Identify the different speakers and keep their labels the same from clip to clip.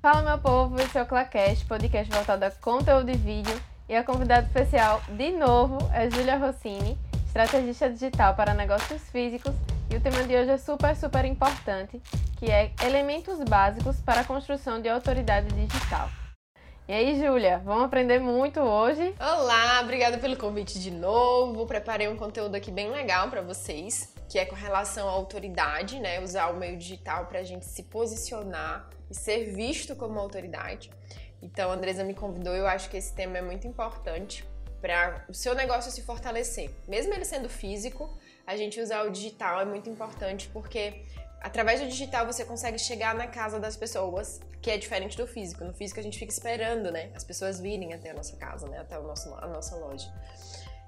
Speaker 1: Fala meu povo, esse é o Clacast, podcast voltado a conteúdo e vídeo. E a convidada especial, de novo, é Júlia Rossini, estrategista digital para negócios físicos. E o tema de hoje é super, super importante, que é elementos básicos para a construção de autoridade digital. E aí, Júlia, vamos aprender muito hoje?
Speaker 2: Olá, obrigada pelo convite de novo. Preparei um conteúdo aqui bem legal para vocês, que é com relação à autoridade, né? Usar o meio digital para a gente se posicionar e ser visto como autoridade. Então, a Andresa me convidou, eu acho que esse tema é muito importante para o seu negócio se fortalecer. Mesmo ele sendo físico, a gente usar o digital é muito importante porque através do digital você consegue chegar na casa das pessoas, que é diferente do físico. No físico a gente fica esperando, né? As pessoas virem até a nossa casa, né? Até o nosso, a nossa loja.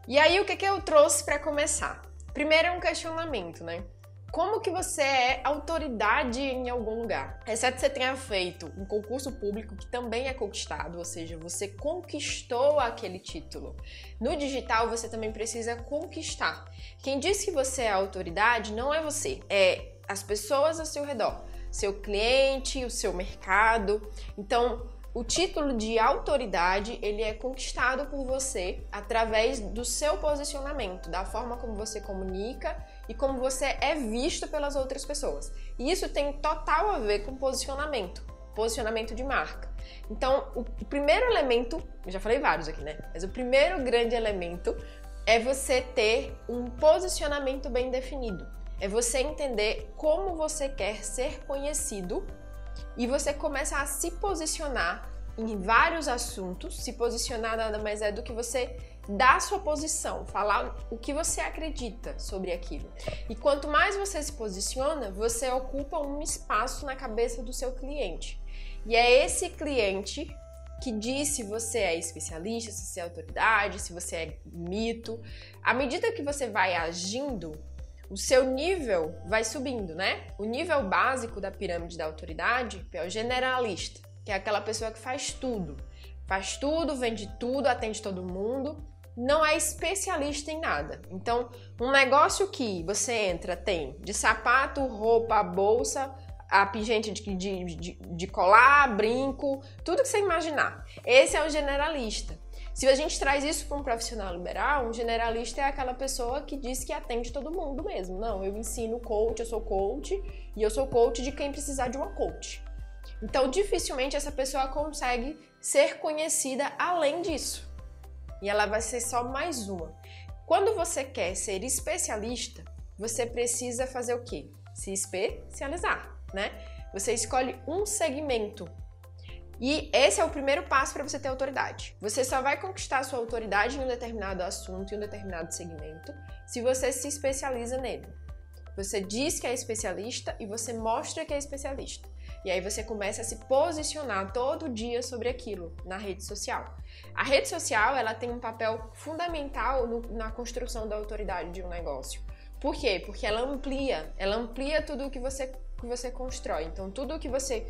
Speaker 2: E aí o que, que eu trouxe para começar? Primeiro é um questionamento, né? Como que você é autoridade em algum lugar? Exceto que você tenha feito um concurso público que também é conquistado, ou seja, você conquistou aquele título. No digital você também precisa conquistar. Quem diz que você é autoridade não é você, é as pessoas ao seu redor, seu cliente, o seu mercado. Então, o título de autoridade ele é conquistado por você através do seu posicionamento, da forma como você comunica e como você é visto pelas outras pessoas. E isso tem total a ver com posicionamento, posicionamento de marca. Então, o primeiro elemento, eu já falei vários aqui, né? Mas o primeiro grande elemento é você ter um posicionamento bem definido. É você entender como você quer ser conhecido e você começa a se posicionar em vários assuntos. Se posicionar nada mais é do que você dar sua posição, falar o que você acredita sobre aquilo. E quanto mais você se posiciona, você ocupa um espaço na cabeça do seu cliente. E é esse cliente que diz se você é especialista, se você é autoridade, se você é mito. À medida que você vai agindo, o seu nível vai subindo, né? O nível básico da pirâmide da autoridade é o generalista, que é aquela pessoa que faz tudo. Faz tudo, vende tudo, atende todo mundo, não é especialista em nada. Então, um negócio que você entra tem de sapato, roupa, bolsa, a pingente de, de, de, de colar, brinco, tudo que você imaginar. Esse é o generalista. Se a gente traz isso para um profissional liberal, um generalista é aquela pessoa que diz que atende todo mundo mesmo. Não, eu ensino coach, eu sou coach e eu sou coach de quem precisar de uma coach. Então, dificilmente essa pessoa consegue ser conhecida além disso. E ela vai ser só mais uma. Quando você quer ser especialista, você precisa fazer o quê? Se especializar, né? Você escolhe um segmento e esse é o primeiro passo para você ter autoridade. Você só vai conquistar sua autoridade em um determinado assunto, em um determinado segmento, se você se especializa nele. Você diz que é especialista e você mostra que é especialista. E aí você começa a se posicionar todo dia sobre aquilo na rede social. A rede social ela tem um papel fundamental no, na construção da autoridade de um negócio. Por quê? Porque ela amplia, ela amplia tudo o que você, que você constrói. Então, tudo o que você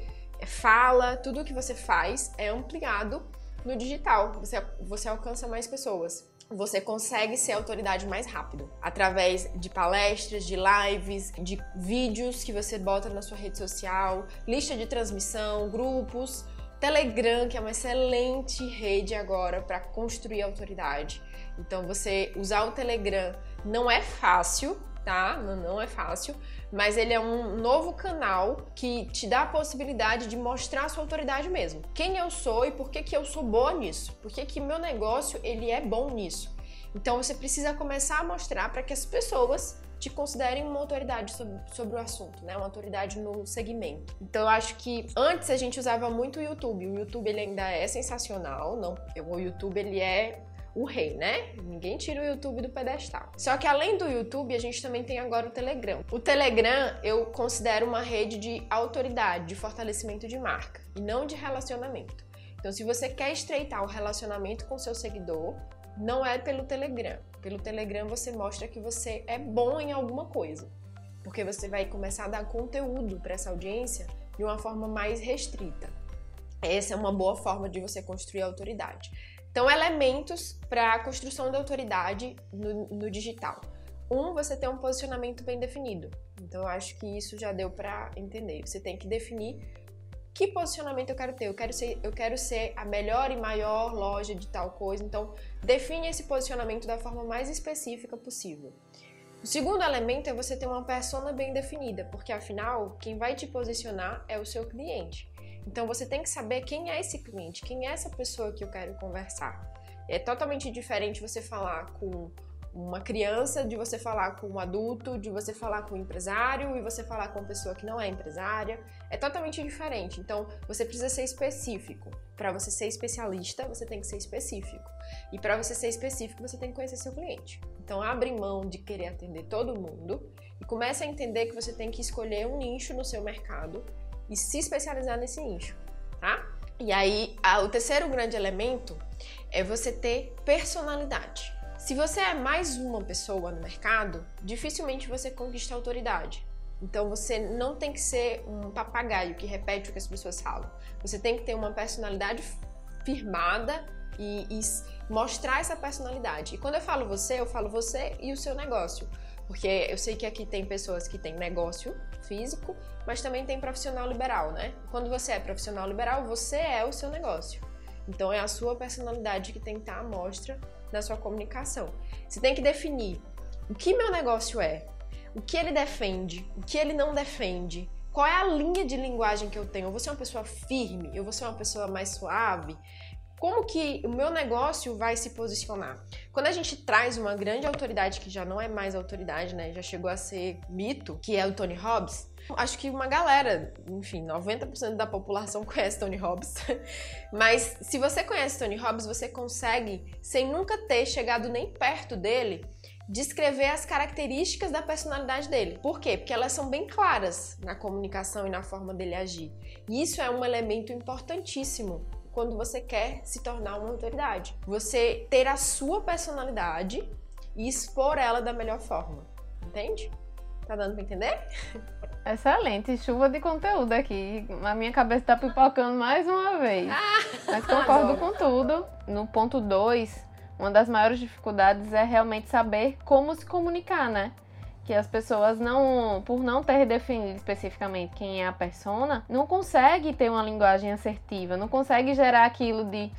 Speaker 2: fala, tudo o que você faz é ampliado no digital. Você, você alcança mais pessoas. Você consegue ser autoridade mais rápido através de palestras, de lives, de vídeos que você bota na sua rede social, lista de transmissão, grupos, Telegram, que é uma excelente rede agora para construir autoridade. Então, você usar o Telegram não é fácil, tá? Não, não é fácil, mas ele é um novo canal que te dá a possibilidade de mostrar a sua autoridade mesmo. Quem eu sou e por que, que eu sou boa nisso? Por que, que meu negócio ele é bom nisso? Então você precisa começar a mostrar para que as pessoas te considerem uma autoridade sobre, sobre, o assunto, né? Uma autoridade no segmento. Então eu acho que antes a gente usava muito o YouTube. O YouTube ele ainda é sensacional, não? O YouTube ele é o rei, né? Ninguém tira o YouTube do pedestal. Só que além do YouTube, a gente também tem agora o Telegram. O Telegram eu considero uma rede de autoridade, de fortalecimento de marca e não de relacionamento. Então, se você quer estreitar o relacionamento com seu seguidor, não é pelo Telegram. Pelo Telegram você mostra que você é bom em alguma coisa, porque você vai começar a dar conteúdo para essa audiência de uma forma mais restrita. Essa é uma boa forma de você construir autoridade. Então, elementos para a construção da autoridade no, no, digital. Um, você tem um posicionamento bem definido. Então, eu acho que isso já deu para entender. Você tem que definir que posicionamento eu quero ter? Eu quero ser, eu quero ser a melhor e maior loja de tal coisa. Então, define esse posicionamento da forma mais específica possível. O segundo elemento é você ter uma persona bem definida, porque afinal, quem vai te posicionar é o seu cliente. Então você tem que saber quem é esse cliente, quem é essa pessoa que eu quero conversar. É totalmente diferente você falar com uma criança, de você falar com um adulto, de você falar com um empresário e você falar com uma pessoa que não é empresária. É totalmente diferente. Então, você precisa ser específico. Para você ser especialista, você tem que ser específico. E para você ser específico, você tem que conhecer seu cliente. Então, abre mão de querer atender todo mundo e comece a entender que você tem que escolher um nicho no seu mercado e se especializar nesse nicho, tá? E aí, a, o terceiro grande elemento é você ter personalidade. Se você é mais uma pessoa no mercado, dificilmente você conquista autoridade. Então você não tem que ser um papagaio que repete o que as pessoas falam. Você tem que ter uma personalidade firmada e, e mostrar essa personalidade. E quando eu falo você, eu falo você e o seu negócio. Porque eu sei que aqui tem pessoas que têm negócio físico, mas também tem profissional liberal, né? Quando você é profissional liberal, você é o seu negócio. Então é a sua personalidade que tem que estar à mostra na sua comunicação. Você tem que definir o que meu negócio é, o que ele defende, o que ele não defende, qual é a linha de linguagem que eu tenho. Eu vou ser uma pessoa firme, eu vou ser uma pessoa mais suave. Como que o meu negócio vai se posicionar? Quando a gente traz uma grande autoridade que já não é mais autoridade, né, já chegou a ser mito, que é o Tony Robbins, Acho que uma galera, enfim, 90% da população conhece Tony Robbins. Mas se você conhece Tony Robbins, você consegue, sem nunca ter chegado nem perto dele, descrever as características da personalidade dele. Por quê? Porque elas são bem claras na comunicação e na forma dele agir. E isso é um elemento importantíssimo quando você quer se tornar uma autoridade. Você ter a sua personalidade e expor ela da melhor forma. Entende? Tá dando pra entender?
Speaker 1: Excelente, chuva de conteúdo aqui. A minha cabeça tá pipocando mais uma vez. Ah, Mas concordo com tudo. No ponto 2, uma das maiores dificuldades é realmente saber como se comunicar, né? Que as pessoas não, por não ter definido especificamente quem é a persona, não consegue ter uma linguagem assertiva, não consegue gerar aquilo de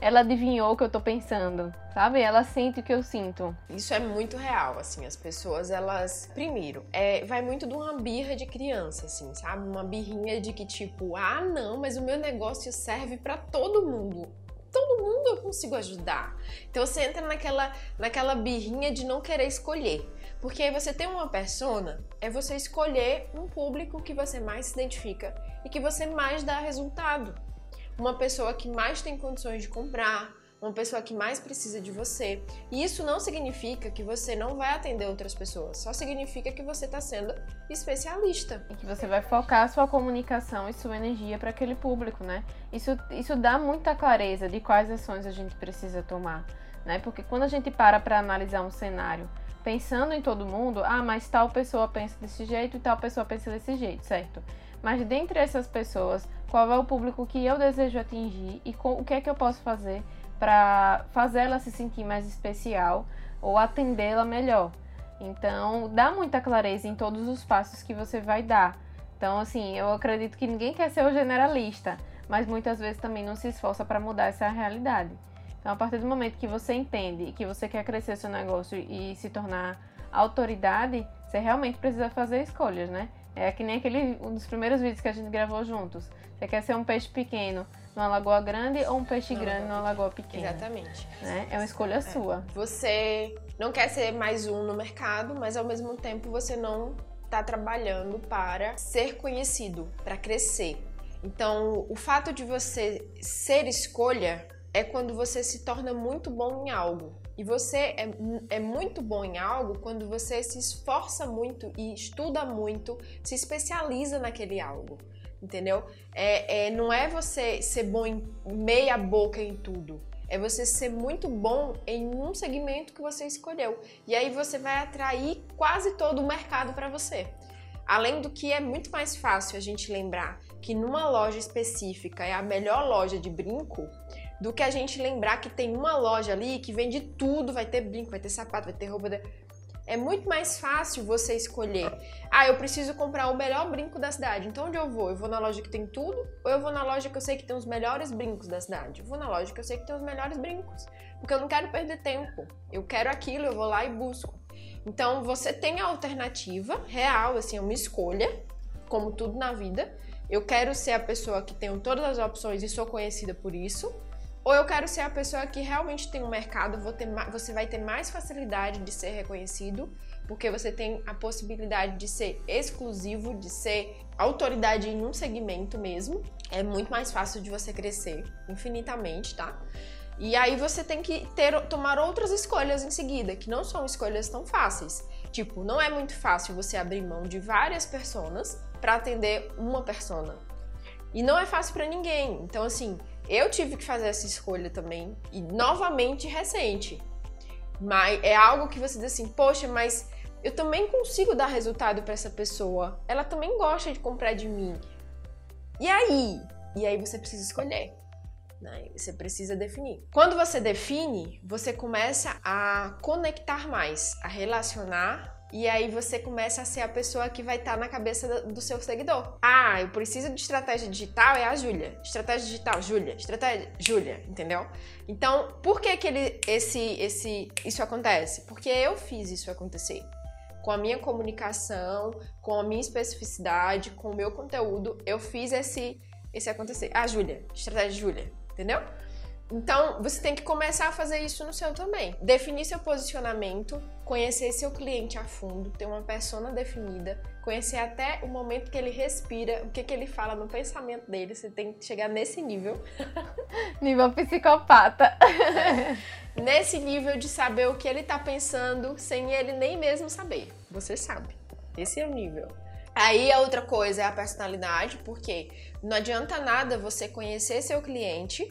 Speaker 1: ela adivinhou o que eu tô pensando, sabe? Ela sente o que eu sinto.
Speaker 2: Isso é muito real, assim, as pessoas, elas, primeiro, é, vai muito de uma birra de criança, assim, sabe? Uma birrinha de que tipo, ah, não, mas o meu negócio serve para todo mundo. Todo mundo eu consigo ajudar. Então você entra naquela, naquela birrinha de não querer escolher. Porque aí você tem uma persona, é você escolher um público que você mais se identifica e que você mais dá resultado uma pessoa que mais tem condições de comprar, uma pessoa que mais precisa de você. E isso não significa que você não vai atender outras pessoas, só significa que você está sendo especialista.
Speaker 1: E que você vai focar sua comunicação e sua energia para aquele público, né? Isso, isso dá muita clareza de quais ações a gente precisa tomar, né? Porque quando a gente para para analisar um cenário pensando em todo mundo, ah, mas tal pessoa pensa desse jeito e tal pessoa pensa desse jeito, certo? Mas dentre essas pessoas, qual é o público que eu desejo atingir e o que é que eu posso fazer para fazer ela se sentir mais especial ou atendê-la melhor. Então, dá muita clareza em todos os passos que você vai dar. Então, assim, eu acredito que ninguém quer ser o generalista, mas muitas vezes também não se esforça para mudar essa realidade. Então, a partir do momento que você entende que você quer crescer seu negócio e se tornar autoridade, você realmente precisa fazer escolhas, né? É que nem aquele um dos primeiros vídeos que a gente gravou juntos. Você quer ser um peixe pequeno numa lagoa grande ou um peixe não, grande numa lagoa pequena?
Speaker 2: Exatamente.
Speaker 1: Né? É uma escolha é. sua.
Speaker 2: Você não quer ser mais um no mercado, mas ao mesmo tempo você não está trabalhando para ser conhecido, para crescer. Então, o fato de você ser escolha é quando você se torna muito bom em algo. E você é, é muito bom em algo quando você se esforça muito e estuda muito, se especializa naquele algo. Entendeu? É, é, não é você ser bom em meia boca em tudo. É você ser muito bom em um segmento que você escolheu. E aí você vai atrair quase todo o mercado para você. Além do que é muito mais fácil a gente lembrar que numa loja específica é a melhor loja de brinco, do que a gente lembrar que tem uma loja ali que vende tudo, vai ter brinco, vai ter sapato, vai ter roupa. É muito mais fácil você escolher. Ah, eu preciso comprar o melhor brinco da cidade. Então onde eu vou? Eu vou na loja que tem tudo ou eu vou na loja que eu sei que tem os melhores brincos da cidade? Eu vou na loja que eu sei que tem os melhores brincos. Porque eu não quero perder tempo. Eu quero aquilo, eu vou lá e busco. Então você tem a alternativa real, assim, é uma escolha, como tudo na vida. Eu quero ser a pessoa que tem todas as opções e sou conhecida por isso ou eu quero ser a pessoa que realmente tem um mercado, ter, você vai ter mais facilidade de ser reconhecido, porque você tem a possibilidade de ser exclusivo, de ser autoridade em um segmento mesmo. É muito mais fácil de você crescer infinitamente, tá? E aí você tem que ter, tomar outras escolhas em seguida, que não são escolhas tão fáceis. Tipo, não é muito fácil você abrir mão de várias pessoas para atender uma persona. E não é fácil para ninguém. Então, assim, eu tive que fazer essa escolha também, e novamente recente. Mas é algo que você diz assim, poxa, mas eu também consigo dar resultado para essa pessoa. Ela também gosta de comprar de mim. E aí? E aí você precisa escolher. Né? Você precisa definir. Quando você define, você começa a conectar mais, a relacionar e aí você começa a ser a pessoa que vai estar tá na cabeça do seu seguidor. Ah, eu preciso de estratégia digital, é a Júlia. Estratégia digital, Júlia. Estratégia, Júlia, entendeu? Então, por que que ele, esse, esse, isso acontece? Porque eu fiz isso acontecer. Com a minha comunicação, com a minha especificidade, com o meu conteúdo, eu fiz esse, esse acontecer. Ah, Júlia, estratégia Júlia, entendeu? Então, você tem que começar a fazer isso no seu também. Definir seu posicionamento, conhecer seu cliente a fundo, ter uma persona definida, conhecer até o momento que ele respira, o que, que ele fala no pensamento dele. Você tem que chegar nesse nível.
Speaker 1: nível psicopata.
Speaker 2: nesse nível de saber o que ele tá pensando sem ele nem mesmo saber. Você sabe. Esse é o nível. Aí a outra coisa é a personalidade, porque não adianta nada você conhecer seu cliente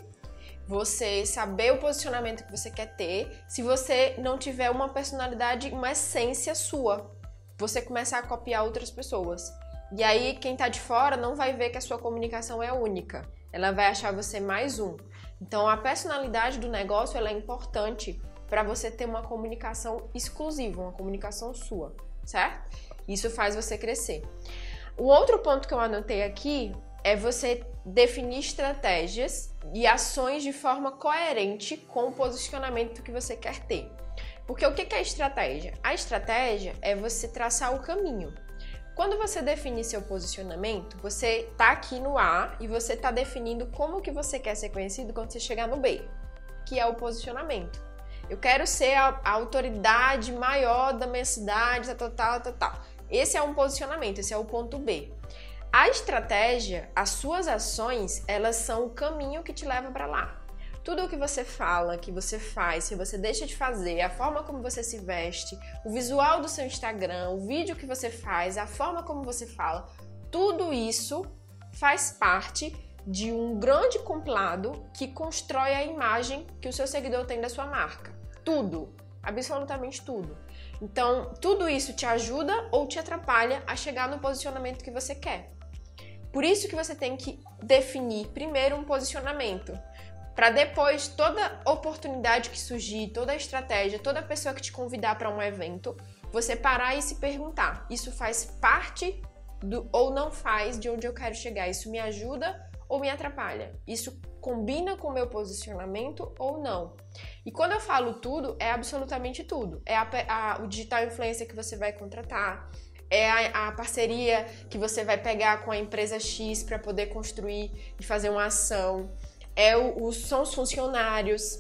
Speaker 2: você saber o posicionamento que você quer ter, se você não tiver uma personalidade, uma essência sua. Você começar a copiar outras pessoas. E aí quem tá de fora não vai ver que a sua comunicação é única. Ela vai achar você mais um. Então a personalidade do negócio é importante para você ter uma comunicação exclusiva, uma comunicação sua, certo? Isso faz você crescer. O outro ponto que eu anotei aqui é você definir estratégias e ações de forma coerente com o posicionamento que você quer ter. Porque o que é estratégia? A estratégia é você traçar o caminho. Quando você define seu posicionamento, você está aqui no A e você está definindo como que você quer ser conhecido quando você chegar no B, que é o posicionamento. Eu quero ser a, a autoridade maior da minha cidade, tal, tal, tal, tal. Esse é um posicionamento, esse é o ponto B. A estratégia, as suas ações, elas são o caminho que te leva para lá. Tudo o que você fala, que você faz, que você deixa de fazer, a forma como você se veste, o visual do seu Instagram, o vídeo que você faz, a forma como você fala, tudo isso faz parte de um grande compilado que constrói a imagem que o seu seguidor tem da sua marca. Tudo, absolutamente tudo. Então, tudo isso te ajuda ou te atrapalha a chegar no posicionamento que você quer. Por isso que você tem que definir primeiro um posicionamento, para depois toda oportunidade que surgir, toda estratégia, toda pessoa que te convidar para um evento, você parar e se perguntar: isso faz parte do ou não faz de onde eu quero chegar? Isso me ajuda ou me atrapalha? Isso combina com o meu posicionamento ou não? E quando eu falo tudo, é absolutamente tudo. É a, a, o digital influencer que você vai contratar, é a, a, parceria que você vai pegar com a empresa X para poder construir e fazer uma ação. É o, o são os funcionários.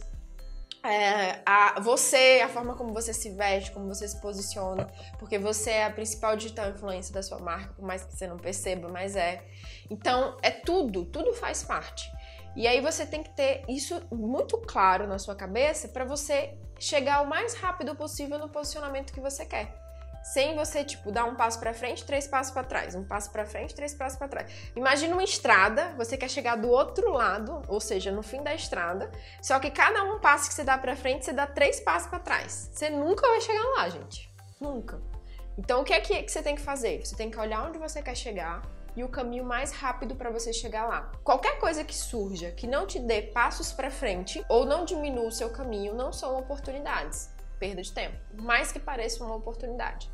Speaker 2: É, a, você, a forma como você se veste, como você se posiciona, porque você é a principal digital influência da sua marca, por mais que você não perceba, mas é. Então, é tudo, tudo faz parte. E aí você tem que ter isso muito claro na sua cabeça para você chegar o mais rápido possível no posicionamento que você quer sem você, tipo, dar um passo para frente, três passos para trás, um passo para frente, três passos para trás. Imagina uma estrada, você quer chegar do outro lado, ou seja, no fim da estrada, só que cada um passo que você dá para frente, você dá três passos para trás. Você nunca vai chegar lá, gente. Nunca. Então, o que é que você tem que fazer? Você tem que olhar onde você quer chegar e o caminho mais rápido para você chegar lá. Qualquer coisa que surja que não te dê passos para frente ou não diminua o seu caminho não são oportunidades perda de tempo, mais que pareça uma oportunidade.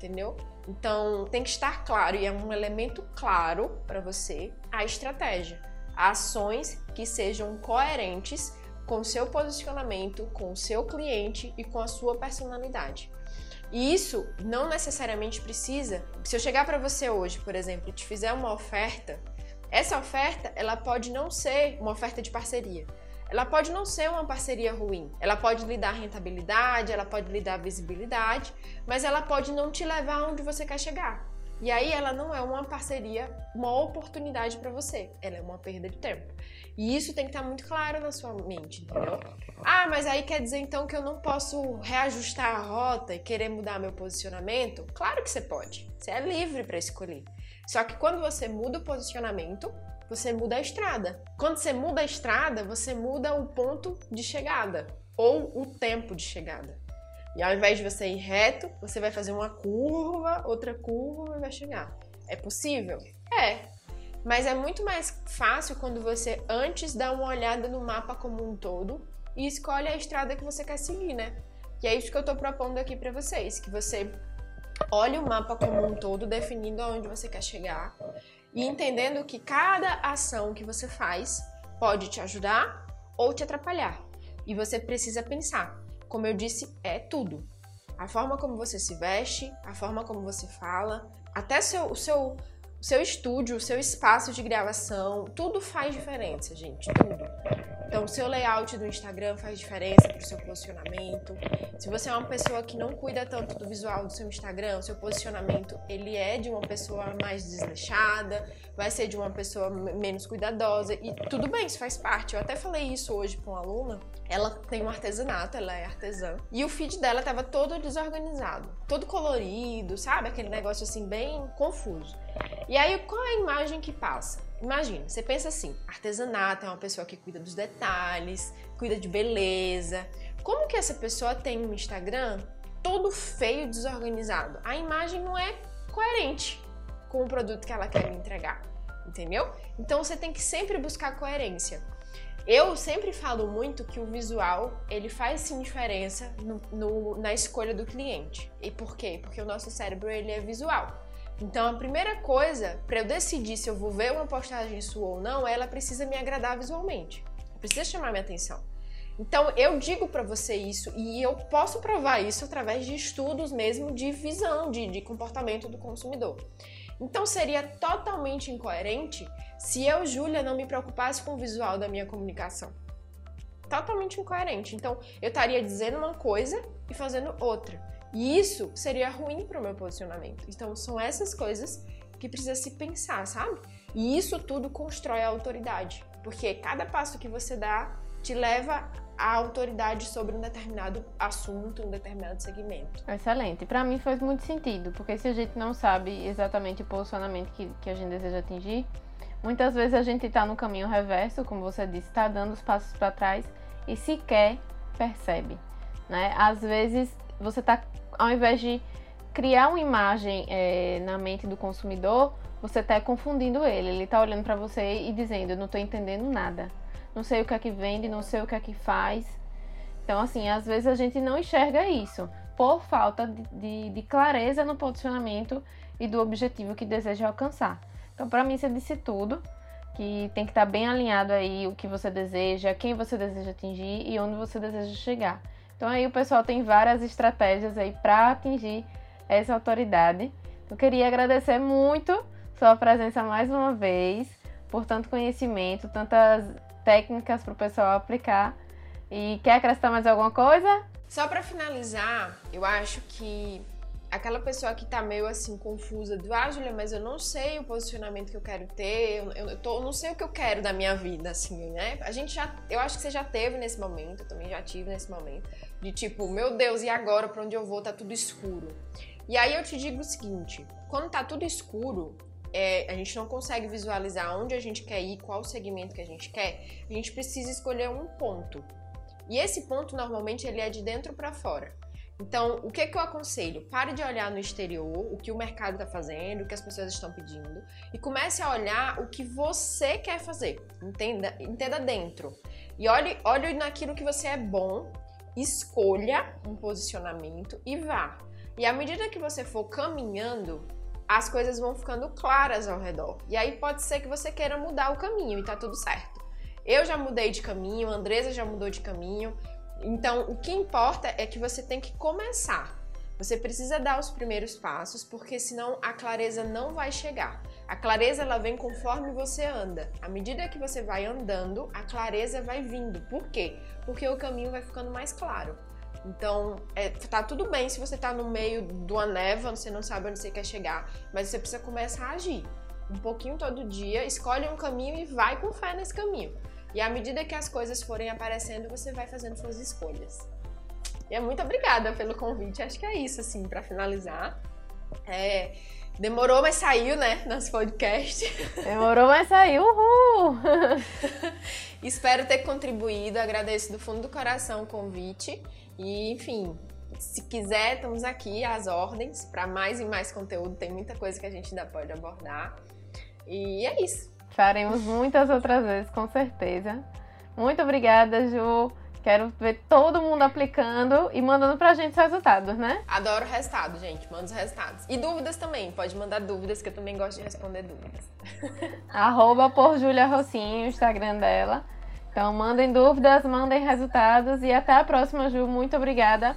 Speaker 2: Entendeu? Então, tem que estar claro e é um elemento claro para você a estratégia. Ações que sejam coerentes com seu posicionamento, com seu cliente e com a sua personalidade. E isso não necessariamente precisa. Se eu chegar para você hoje, por exemplo, e te fizer uma oferta, essa oferta ela pode não ser uma oferta de parceria. Ela pode não ser uma parceria ruim. Ela pode lhe dar rentabilidade, ela pode lhe dar visibilidade, mas ela pode não te levar onde você quer chegar. E aí ela não é uma parceria, uma oportunidade para você. Ela é uma perda de tempo. E isso tem que estar muito claro na sua mente, entendeu? Ah, mas aí quer dizer então que eu não posso reajustar a rota e querer mudar meu posicionamento? Claro que você pode. Você é livre para escolher. Só que quando você muda o posicionamento, você muda a estrada. Quando você muda a estrada, você muda o ponto de chegada ou o tempo de chegada. E ao invés de você ir reto, você vai fazer uma curva, outra curva e vai chegar. É possível? É. Mas é muito mais fácil quando você antes dá uma olhada no mapa como um todo e escolhe a estrada que você quer seguir, né? E é isso que eu tô propondo aqui para vocês, que você olhe o mapa como um todo, definindo aonde você quer chegar e entendendo que cada ação que você faz pode te ajudar ou te atrapalhar. E você precisa pensar. Como eu disse, é tudo. A forma como você se veste, a forma como você fala, até seu, o seu seu estúdio, o seu espaço de gravação, tudo faz diferença, gente, tudo. Então, o seu layout do Instagram faz diferença para o seu posicionamento. Se você é uma pessoa que não cuida tanto do visual do seu Instagram, o seu posicionamento ele é de uma pessoa mais desleixada, vai ser de uma pessoa menos cuidadosa e tudo bem, isso faz parte. Eu até falei isso hoje para uma aluna. Ela tem um artesanato, ela é artesã, e o feed dela estava todo desorganizado, todo colorido, sabe? Aquele negócio assim bem confuso. E aí, qual é a imagem que passa? Imagina, você pensa assim: artesanato é uma pessoa que cuida dos detalhes, cuida de beleza. Como que essa pessoa tem um Instagram todo feio, desorganizado? A imagem não é coerente com o produto que ela quer entregar, entendeu? Então você tem que sempre buscar coerência. Eu sempre falo muito que o visual ele faz sim diferença no, no, na escolha do cliente. E por quê? Porque o nosso cérebro ele é visual. Então a primeira coisa para eu decidir se eu vou ver uma postagem sua ou não, ela precisa me agradar visualmente. Precisa chamar minha atenção. Então eu digo para você isso e eu posso provar isso através de estudos mesmo de visão, de, de comportamento do consumidor. Então seria totalmente incoerente se eu, Júlia, não me preocupasse com o visual da minha comunicação. Totalmente incoerente. Então eu estaria dizendo uma coisa e fazendo outra. E isso seria ruim para o meu posicionamento. Então, são essas coisas que precisa se pensar, sabe? E isso tudo constrói a autoridade, porque cada passo que você dá te leva à autoridade sobre um determinado assunto, um determinado segmento.
Speaker 1: Excelente. Para mim faz muito sentido, porque se a gente não sabe exatamente o posicionamento que, que a gente deseja atingir, muitas vezes a gente está no caminho reverso, como você disse, está dando os passos para trás e sequer percebe. Né? Às vezes você está ao invés de criar uma imagem é, na mente do consumidor, você está confundindo ele. Ele está olhando para você e dizendo: Eu não estou entendendo nada. Não sei o que é que vende, não sei o que é que faz. Então, assim, às vezes a gente não enxerga isso por falta de, de, de clareza no posicionamento e do objetivo que deseja alcançar. Então, para mim, você disse tudo. Que tem que estar tá bem alinhado aí o que você deseja, quem você deseja atingir e onde você deseja chegar. Então aí o pessoal tem várias estratégias aí para atingir essa autoridade. Eu queria agradecer muito sua presença mais uma vez, por tanto conhecimento, tantas técnicas para o pessoal aplicar. E quer acrescentar mais alguma coisa?
Speaker 2: Só para finalizar, eu acho que aquela pessoa que tá meio assim confusa do ah, Julia, mas eu não sei o posicionamento que eu quero ter, eu, eu, tô, eu não sei o que eu quero da minha vida, assim, né? A gente já, eu acho que você já teve nesse momento, eu também já tive nesse momento, de tipo, meu Deus, e agora para onde eu vou? Tá tudo escuro. E aí eu te digo o seguinte, quando tá tudo escuro, é, a gente não consegue visualizar onde a gente quer ir, qual segmento que a gente quer, a gente precisa escolher um ponto. E esse ponto normalmente ele é de dentro para fora. Então, o que, que eu aconselho? Pare de olhar no exterior, o que o mercado está fazendo, o que as pessoas estão pedindo, e comece a olhar o que você quer fazer. Entenda, entenda dentro. E olhe, olhe naquilo que você é bom, escolha um posicionamento e vá. E à medida que você for caminhando, as coisas vão ficando claras ao redor. E aí pode ser que você queira mudar o caminho e tá tudo certo. Eu já mudei de caminho, a Andresa já mudou de caminho. Então, o que importa é que você tem que começar. Você precisa dar os primeiros passos, porque senão a clareza não vai chegar. A clareza ela vem conforme você anda. À medida que você vai andando, a clareza vai vindo. Por quê? Porque o caminho vai ficando mais claro. Então, é, tá tudo bem se você tá no meio de uma neva, você não sabe onde você quer chegar, mas você precisa começar a agir. Um pouquinho todo dia, escolhe um caminho e vai com fé nesse caminho. E à medida que as coisas forem aparecendo, você vai fazendo suas escolhas. E é muito obrigada pelo convite. Acho que é isso, assim, para finalizar. É, Demorou, mas saiu, né? Nosso podcast.
Speaker 1: Demorou, mas saiu. Uhul!
Speaker 2: Espero ter contribuído. Agradeço do fundo do coração o convite. E, enfim, se quiser, estamos aqui às ordens para mais e mais conteúdo. Tem muita coisa que a gente ainda pode abordar. E é isso.
Speaker 1: Faremos muitas outras vezes, com certeza. Muito obrigada, Ju. Quero ver todo mundo aplicando e mandando pra gente os resultados, né?
Speaker 2: Adoro resultado, gente. Manda os resultados. E dúvidas também. Pode mandar dúvidas, que eu também gosto de responder dúvidas.
Speaker 1: Arroba por Julia Rocinho, o Instagram dela. Então mandem dúvidas, mandem resultados e até a próxima, Ju. Muito obrigada